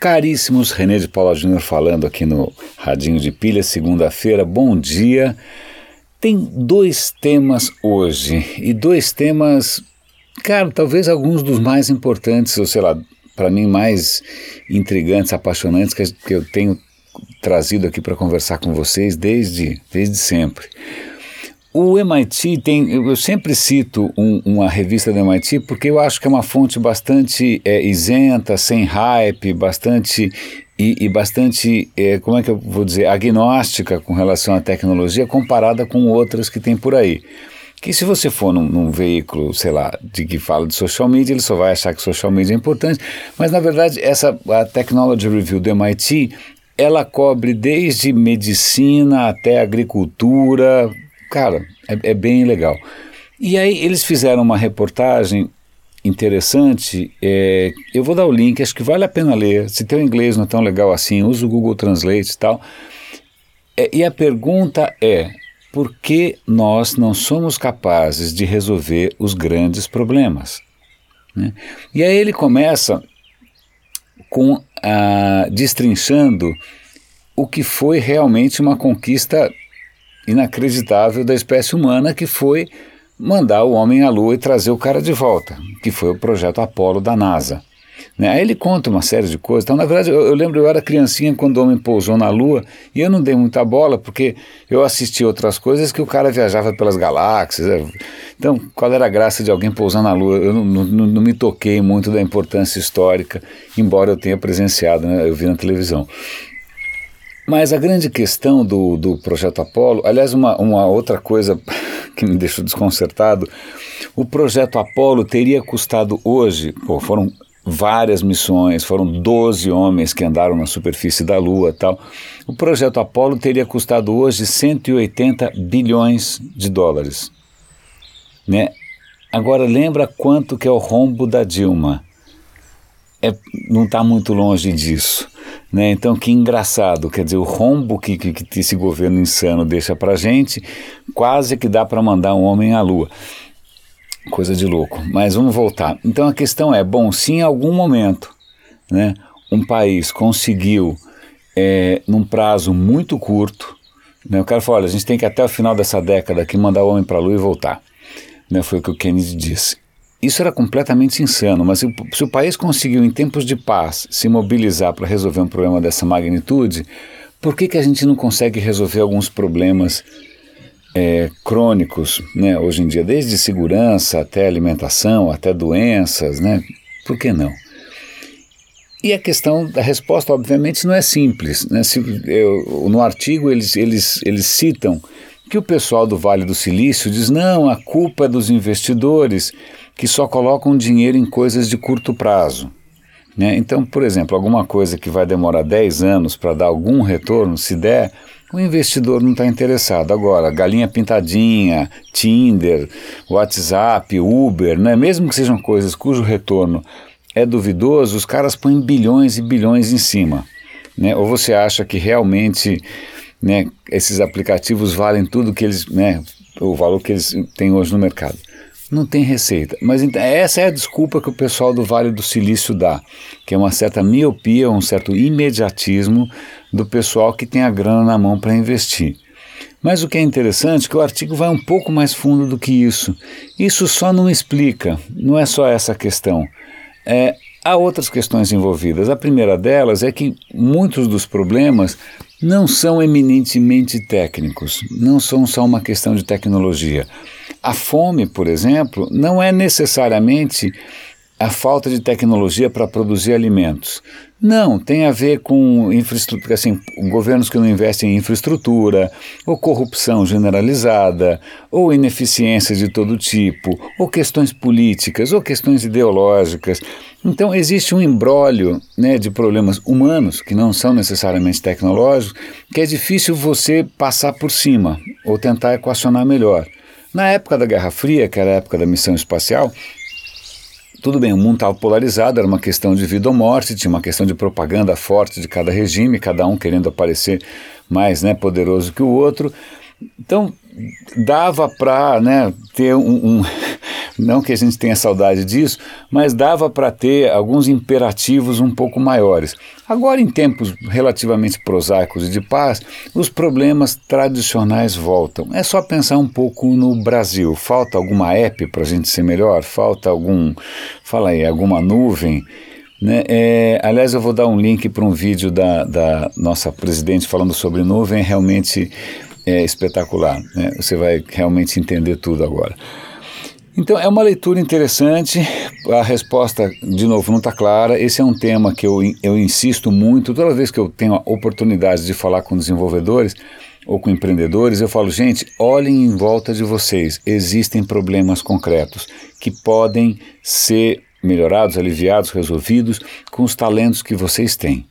Caríssimos, René de Paula Júnior falando aqui no Radinho de Pilha, segunda-feira. Bom dia. Tem dois temas hoje e dois temas, cara, talvez alguns dos mais importantes, ou sei lá, para mim mais intrigantes, apaixonantes que, eu tenho trazido aqui para conversar com vocês desde, desde sempre. O MIT tem, eu sempre cito um, uma revista do MIT porque eu acho que é uma fonte bastante é, isenta, sem hype, bastante e, e bastante, é, como é que eu vou dizer, agnóstica com relação à tecnologia comparada com outras que tem por aí. Que se você for num, num, veículo, sei lá, de que fala de social media, ele só vai achar que social media é importante, mas na verdade essa a Technology Review do MIT, ela cobre desde medicina até agricultura, Cara, é, é bem legal. E aí eles fizeram uma reportagem interessante. É, eu vou dar o link, acho que vale a pena ler. Se teu inglês não é tão legal assim, usa o Google Translate e tal. É, e a pergunta é: por que nós não somos capazes de resolver os grandes problemas? Né? E aí ele começa com a, destrinchando o que foi realmente uma conquista inacreditável da espécie humana, que foi mandar o homem à Lua e trazer o cara de volta, que foi o projeto Apollo da NASA. Né? Aí ele conta uma série de coisas. Então, na verdade, eu, eu, lembro, eu era criancinha quando o homem pousou na Lua e eu não dei muita bola porque eu assisti outras coisas que o cara viajava pelas galáxias. É. Então, qual era a graça de alguém pousar na Lua? Eu não, não, não me toquei muito da importância histórica, embora eu tenha presenciado, né? eu vi na televisão. Mas a grande questão do, do projeto Apolo, aliás, uma, uma outra coisa que me deixou desconcertado, o projeto Apolo teria custado hoje, pô, foram várias missões, foram 12 homens que andaram na superfície da Lua tal. O projeto Apolo teria custado hoje 180 bilhões de dólares. Né? Agora lembra quanto que é o rombo da Dilma. É, não está muito longe disso. Né? Então, que engraçado, quer dizer, o rombo que, que, que esse governo insano deixa para gente, quase que dá para mandar um homem à lua. Coisa de louco. Mas vamos voltar. Então a questão é: bom, se em algum momento né, um país conseguiu, é, num prazo muito curto, né, o cara falou: olha, a gente tem que até o final dessa década aqui mandar o homem para a lua e voltar. Né, foi o que o Kennedy disse. Isso era completamente insano, mas se, o país conseguiu, em tempos de paz, se mobilizar para resolver um problema dessa magnitude, por que, que a gente não consegue resolver alguns problemas é, crônicos, né, hoje em dia, desde segurança até alimentação, até doenças, né? Por que não? E a questão da resposta, obviamente, não é simples. Né? Se, eu, no artigo eles, eles, eles citam que o pessoal do Vale do Silício diz: não, a culpa é dos investidores que só colocam dinheiro em coisas de curto prazo. Né? Então, por exemplo, alguma coisa que vai demorar 10 anos para dar algum retorno, se der, o investidor não está interessado. Agora, galinha pintadinha, Tinder, WhatsApp, Uber, né? mesmo que sejam coisas cujo retorno é duvidoso, os caras põem bilhões e bilhões em cima. Né? Ou você acha que realmente né, esses aplicativos valem tudo que eles, né, o valor que eles têm hoje no mercado? Não tem receita. Mas essa é a desculpa que o pessoal do Vale do Silício dá, que é uma certa miopia, um certo imediatismo do pessoal que tem a grana na mão para investir. Mas o que é interessante é que o artigo vai um pouco mais fundo do que isso. Isso só não explica, não é só essa questão. É, há outras questões envolvidas. A primeira delas é que muitos dos problemas não são eminentemente técnicos, não são só uma questão de tecnologia. A fome, por exemplo, não é necessariamente a falta de tecnologia para produzir alimentos. Não, tem a ver com infraestrutura, assim, governos que não investem em infraestrutura, ou corrupção generalizada, ou ineficiência de todo tipo, ou questões políticas, ou questões ideológicas. Então existe um embrólio né, de problemas humanos, que não são necessariamente tecnológicos, que é difícil você passar por cima, ou tentar equacionar melhor. Na época da Guerra Fria, que era a época da missão espacial, tudo bem, o mundo estava polarizado, era uma questão de vida ou morte, tinha uma questão de propaganda forte de cada regime, cada um querendo aparecer mais né, poderoso que o outro. Então, dava para né, ter um, um Não que a gente tenha saudade disso, mas dava para ter alguns imperativos um pouco maiores. Agora, em tempos relativamente prosaicos e de paz, os problemas tradicionais voltam. É só pensar um pouco no Brasil. Falta alguma app para a gente ser melhor? Falta algum, fala aí, alguma nuvem? Né? É, aliás, eu vou dar um link para um vídeo da, da nossa presidente falando sobre nuvem, realmente é espetacular. Né? Você vai realmente entender tudo agora. Então, é uma leitura interessante. A resposta, de novo, não está clara. Esse é um tema que eu, eu insisto muito. Toda vez que eu tenho a oportunidade de falar com desenvolvedores ou com empreendedores, eu falo, gente, olhem em volta de vocês. Existem problemas concretos que podem ser melhorados, aliviados, resolvidos com os talentos que vocês têm.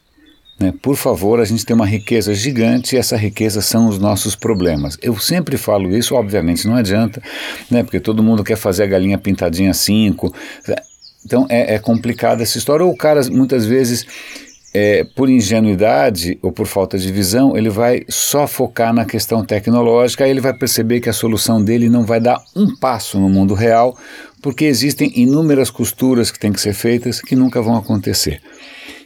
Né? Por favor, a gente tem uma riqueza gigante e essa riqueza são os nossos problemas. Eu sempre falo isso, obviamente não adianta, né? porque todo mundo quer fazer a galinha pintadinha 5. Então é, é complicada essa história. Ou o cara, muitas vezes, é, por ingenuidade ou por falta de visão, ele vai só focar na questão tecnológica, aí ele vai perceber que a solução dele não vai dar um passo no mundo real, porque existem inúmeras costuras que têm que ser feitas que nunca vão acontecer.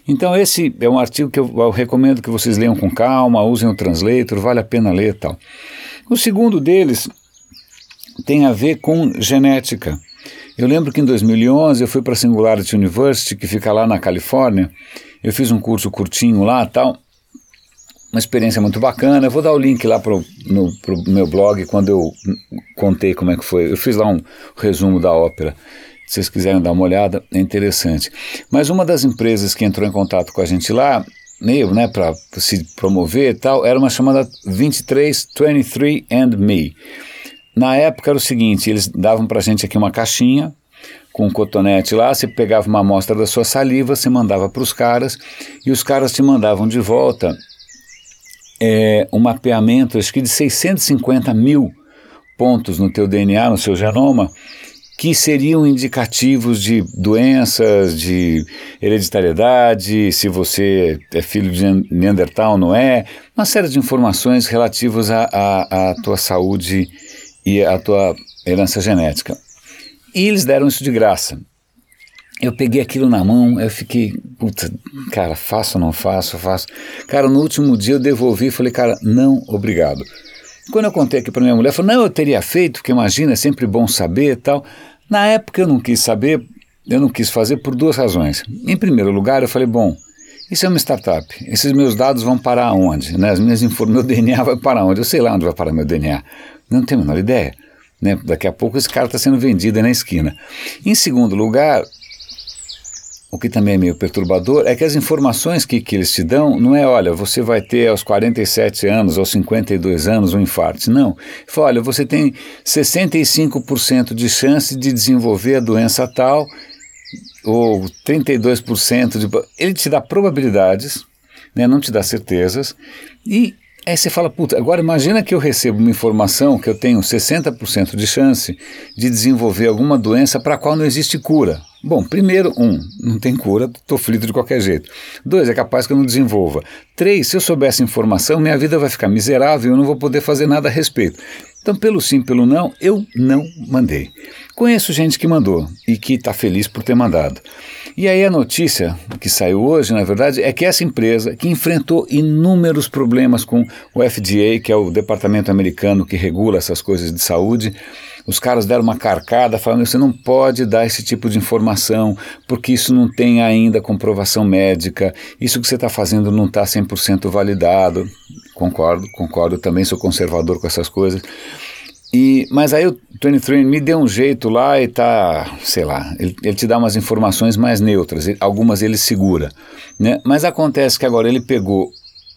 Então esse é um artigo que eu, eu recomendo que vocês leiam com calma, usem o translator, vale a pena ler tal. O segundo deles tem a ver com genética. Eu lembro que em 2011 eu fui para a Singularity University, que fica lá na Califórnia. Eu fiz um curso curtinho lá tal. Uma experiência muito bacana. Eu vou dar o link lá para o meu blog quando eu contei como é que foi. Eu fiz lá um resumo da ópera se vocês quiserem dar uma olhada, é interessante. Mas uma das empresas que entrou em contato com a gente lá, meio, né, para se promover e tal, era uma chamada 2323 and Me. Na época era o seguinte, eles davam para a gente aqui uma caixinha com um cotonete lá, você pegava uma amostra da sua saliva, você mandava para os caras e os caras te mandavam de volta é, um mapeamento, acho que de 650 mil pontos no teu DNA, no seu genoma, que seriam indicativos de doenças, de hereditariedade, se você é filho de Neandertal não é, uma série de informações relativas à tua saúde e à tua herança genética. E eles deram isso de graça. Eu peguei aquilo na mão, eu fiquei, puta, cara, faço ou não faço, faço. Cara, no último dia eu devolvi e falei, cara, não, obrigado. Quando eu contei aqui para minha mulher, ela falou, não, eu teria feito, porque imagina, é sempre bom saber e tal. Na época eu não quis saber, eu não quis fazer por duas razões. Em primeiro lugar, eu falei, bom, isso é uma startup. Esses meus dados vão parar aonde? Né? As minhas meu DNA vai parar onde? Eu sei lá onde vai parar meu DNA. Não tenho a menor ideia. Né? Daqui a pouco esse cara está sendo vendido na esquina. Em segundo lugar, o que também é meio perturbador é que as informações que, que eles te dão não é, olha, você vai ter aos 47 anos, aos 52 anos um infarto. Não. Fala, olha, você tem 65% de chance de desenvolver a doença tal, ou 32% de. Ele te dá probabilidades, né, não te dá certezas, e Aí você fala, puta, agora imagina que eu recebo uma informação que eu tenho 60% de chance de desenvolver alguma doença para a qual não existe cura. Bom, primeiro, um, não tem cura, estou frito de qualquer jeito. Dois, é capaz que eu não desenvolva. Três, se eu souber essa informação, minha vida vai ficar miserável e eu não vou poder fazer nada a respeito. Então, pelo sim, pelo não, eu não mandei. Conheço gente que mandou e que está feliz por ter mandado. E aí a notícia que saiu hoje, na verdade, é que essa empresa, que enfrentou inúmeros problemas com o FDA, que é o departamento americano que regula essas coisas de saúde, os caras deram uma carcada falando você não pode dar esse tipo de informação porque isso não tem ainda comprovação médica, isso que você está fazendo não está 100% validado. Concordo, concordo, também sou conservador com essas coisas. E, mas aí o 23 me deu um jeito lá e tá, sei lá, ele, ele te dá umas informações mais neutras, algumas ele segura. Né? Mas acontece que agora ele pegou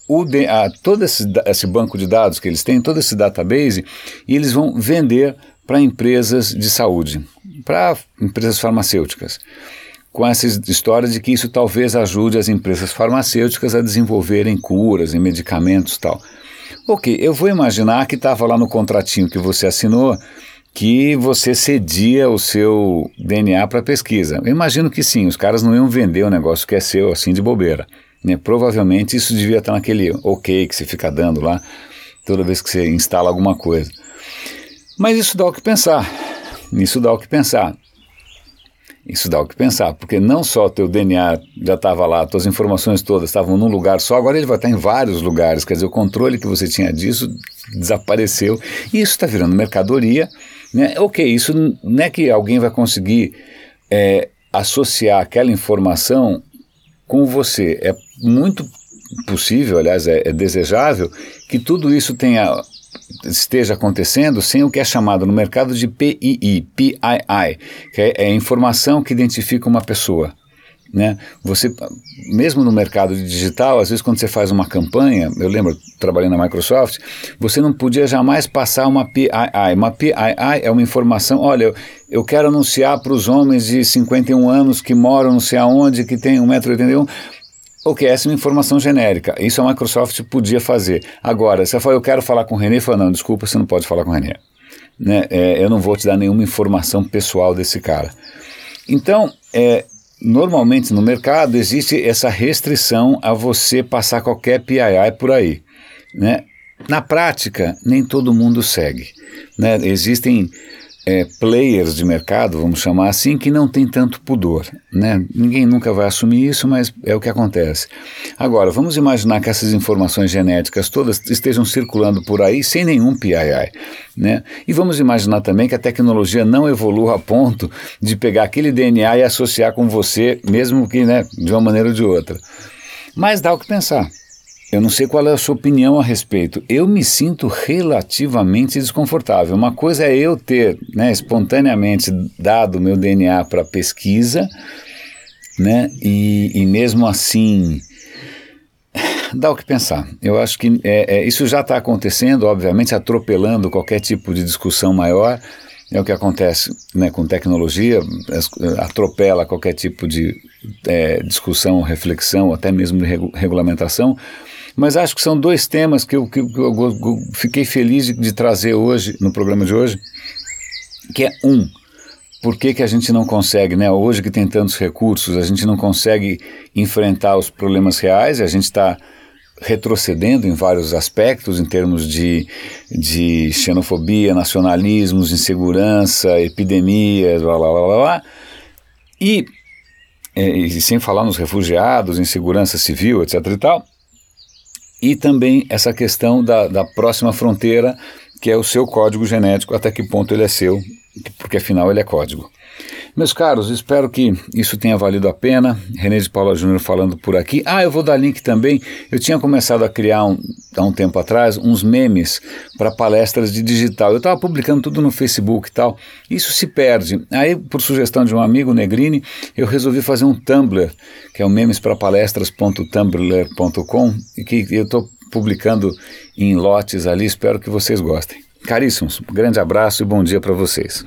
o, a, todo esse, esse banco de dados que eles têm, todo esse database, e eles vão vender para empresas de saúde, para empresas farmacêuticas, com essa história de que isso talvez ajude as empresas farmacêuticas a desenvolverem curas e medicamentos tal. Ok, eu vou imaginar que estava lá no contratinho que você assinou que você cedia o seu DNA para pesquisa. Eu imagino que sim, os caras não iam vender o negócio que é seu assim de bobeira. Né? Provavelmente isso devia estar naquele ok que você fica dando lá toda vez que você instala alguma coisa. Mas isso dá o que pensar. Isso dá o que pensar. Isso dá o que pensar, porque não só teu DNA já estava lá, tuas informações todas estavam num lugar só, agora ele vai estar em vários lugares, quer dizer, o controle que você tinha disso desapareceu, e isso está virando mercadoria, né? Ok, isso não é que alguém vai conseguir é, associar aquela informação com você, é muito possível, aliás, é, é desejável, que tudo isso tenha esteja acontecendo sem o que é chamado no mercado de PII, PII, que é, é informação que identifica uma pessoa. Né? Você, mesmo no mercado digital, às vezes quando você faz uma campanha, eu lembro trabalhando na Microsoft, você não podia jamais passar uma PII. Uma PII é uma informação, olha, eu, eu quero anunciar para os homens de 51 anos que moram não sei aonde, que tem 1,81m, Ok, essa é uma informação genérica. Isso a Microsoft podia fazer. Agora, você fala, eu quero falar com o René, fala, não, desculpa, você não pode falar com o René. Né? É, eu não vou te dar nenhuma informação pessoal desse cara. Então, é, normalmente no mercado existe essa restrição a você passar qualquer PII por aí. Né? Na prática, nem todo mundo segue. Né? Existem é, players de mercado, vamos chamar assim, que não tem tanto pudor. Né? Ninguém nunca vai assumir isso, mas é o que acontece. Agora, vamos imaginar que essas informações genéticas todas estejam circulando por aí sem nenhum PII. Né? E vamos imaginar também que a tecnologia não evolua a ponto de pegar aquele DNA e associar com você, mesmo que né, de uma maneira ou de outra. Mas dá o que pensar. Eu não sei qual é a sua opinião a respeito. Eu me sinto relativamente desconfortável. Uma coisa é eu ter né, espontaneamente dado meu DNA para pesquisa, né, e, e, mesmo assim dá o que pensar. Eu acho que é, é, isso já está acontecendo, obviamente, atropelando qualquer tipo de discussão maior. É o que acontece né, com tecnologia, atropela qualquer tipo de é, discussão, reflexão, até mesmo de regulamentação. Mas acho que são dois temas que eu, que, que eu fiquei feliz de, de, trazer hoje, no programa de hoje, que é um, por que, que a gente não consegue, né? Hoje que tem tantos recursos, a gente não consegue enfrentar os problemas reais, a gente está retrocedendo em vários aspectos, em termos de, de xenofobia, nacionalismos, insegurança, epidemias, blá blá blá blá. E, e sem falar nos refugiados, insegurança civil, etc e tal e também essa questão da, da próxima fronteira, que é o seu código genético, até que ponto ele é seu, porque afinal ele é código. Meus caros, espero que isso tenha valido a pena. René de Paula Júnior falando por aqui. Ah, eu vou dar link também. Eu tinha começado a criar um, há um tempo atrás uns memes para palestras de digital. Eu estava publicando tudo no Facebook e tal. Isso se perde. Aí, por sugestão de um amigo, Negrini, eu resolvi fazer um Tumblr, que é o memesparaPalestras.tumblr.com, e que eu estou publicando em lotes ali. Espero que vocês gostem. Caríssimos, um grande abraço e bom dia para vocês.